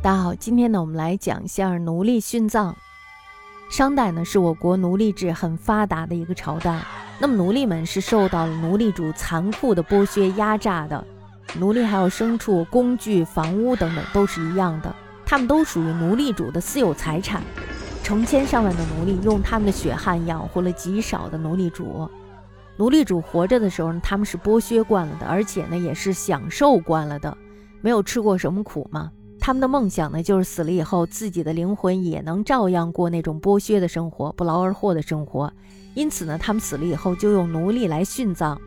大家好，今天呢，我们来讲一下奴隶殉葬。商代呢，是我国奴隶制很发达的一个朝代。那么，奴隶们是受到了奴隶主残酷的剥削压榨的。奴隶还有牲畜、工具、房屋等等，都是一样的，他们都属于奴隶主的私有财产。成千上万的奴隶用他们的血汗养活了极少的奴隶主。奴隶主活着的时候呢，他们是剥削惯了的，而且呢，也是享受惯了的，没有吃过什么苦嘛。他们的梦想呢，就是死了以后，自己的灵魂也能照样过那种剥削的生活、不劳而获的生活。因此呢，他们死了以后就用奴隶来殉葬。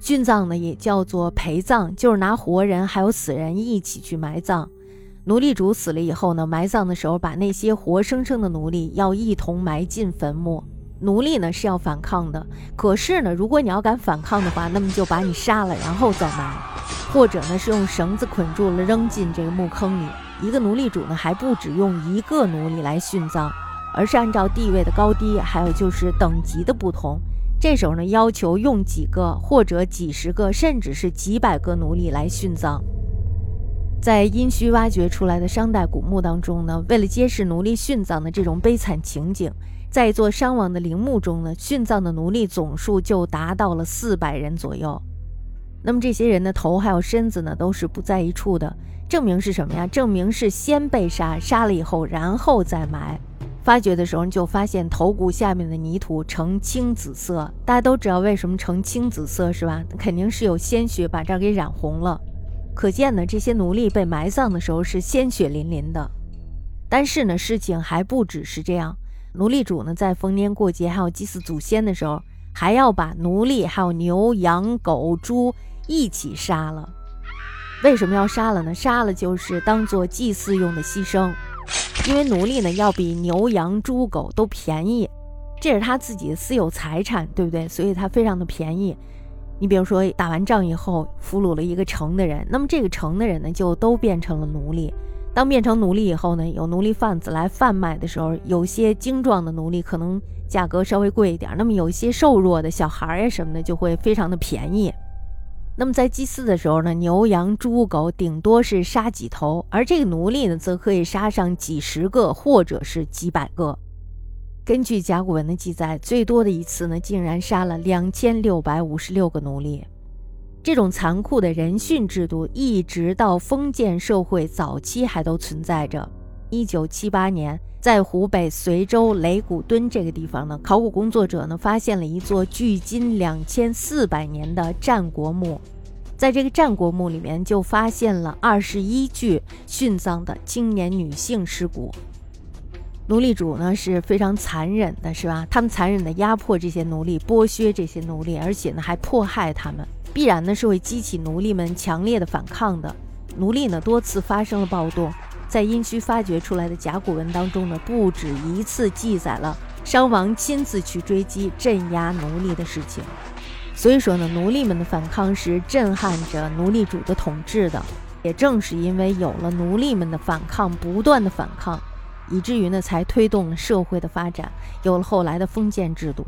殉葬呢，也叫做陪葬，就是拿活人还有死人一起去埋葬。奴隶主死了以后呢，埋葬的时候把那些活生生的奴隶要一同埋进坟墓。奴隶呢是要反抗的，可是呢，如果你要敢反抗的话，那么就把你杀了，然后再埋，或者呢是用绳子捆住了扔进这个墓坑里。一个奴隶主呢还不止用一个奴隶来殉葬，而是按照地位的高低，还有就是等级的不同，这时候呢要求用几个或者几十个，甚至是几百个奴隶来殉葬。在殷墟挖掘出来的商代古墓当中呢，为了揭示奴隶殉葬的这种悲惨情景。在一座商王的陵墓中呢，殉葬的奴隶总数就达到了四百人左右。那么这些人的头还有身子呢，都是不在一处的，证明是什么呀？证明是先被杀，杀了以后，然后再埋。发掘的时候就发现头骨下面的泥土呈青紫色，大家都知道为什么呈青紫色是吧？肯定是有鲜血把这儿给染红了。可见呢，这些奴隶被埋葬的时候是鲜血淋淋的。但是呢，事情还不只是这样。奴隶主呢，在逢年过节还有祭祀祖先的时候，还要把奴隶还有牛羊狗猪一起杀了。为什么要杀了呢？杀了就是当做祭祀用的牺牲，因为奴隶呢要比牛羊猪狗都便宜，这是他自己的私有财产，对不对？所以他非常的便宜。你比如说打完仗以后俘虏了一个城的人，那么这个城的人呢就都变成了奴隶。当变成奴隶以后呢，有奴隶贩子来贩卖的时候，有些精壮的奴隶可能价格稍微贵一点，那么有一些瘦弱的小孩呀什么的就会非常的便宜。那么在祭祀的时候呢，牛羊猪狗顶多是杀几头，而这个奴隶呢，则可以杀上几十个或者是几百个。根据甲骨文的记载，最多的一次呢，竟然杀了两千六百五十六个奴隶。这种残酷的人殉制度，一直到封建社会早期还都存在着。一九七八年，在湖北随州雷古墩这个地方呢，考古工作者呢发现了一座距今两千四百年的战国墓，在这个战国墓里面就发现了二十一具殉葬的青年女性尸骨。奴隶主呢是非常残忍的，是吧？他们残忍的压迫这些奴隶，剥削这些奴隶，而且呢还迫害他们。必然呢是会激起奴隶们强烈的反抗的。奴隶呢多次发生了暴动，在殷墟发掘出来的甲骨文当中呢，不止一次记载了商王亲自去追击镇压奴隶的事情。所以说呢，奴隶们的反抗是震撼着奴隶主的统治的。也正是因为有了奴隶们的反抗，不断的反抗，以至于呢才推动了社会的发展，有了后来的封建制度。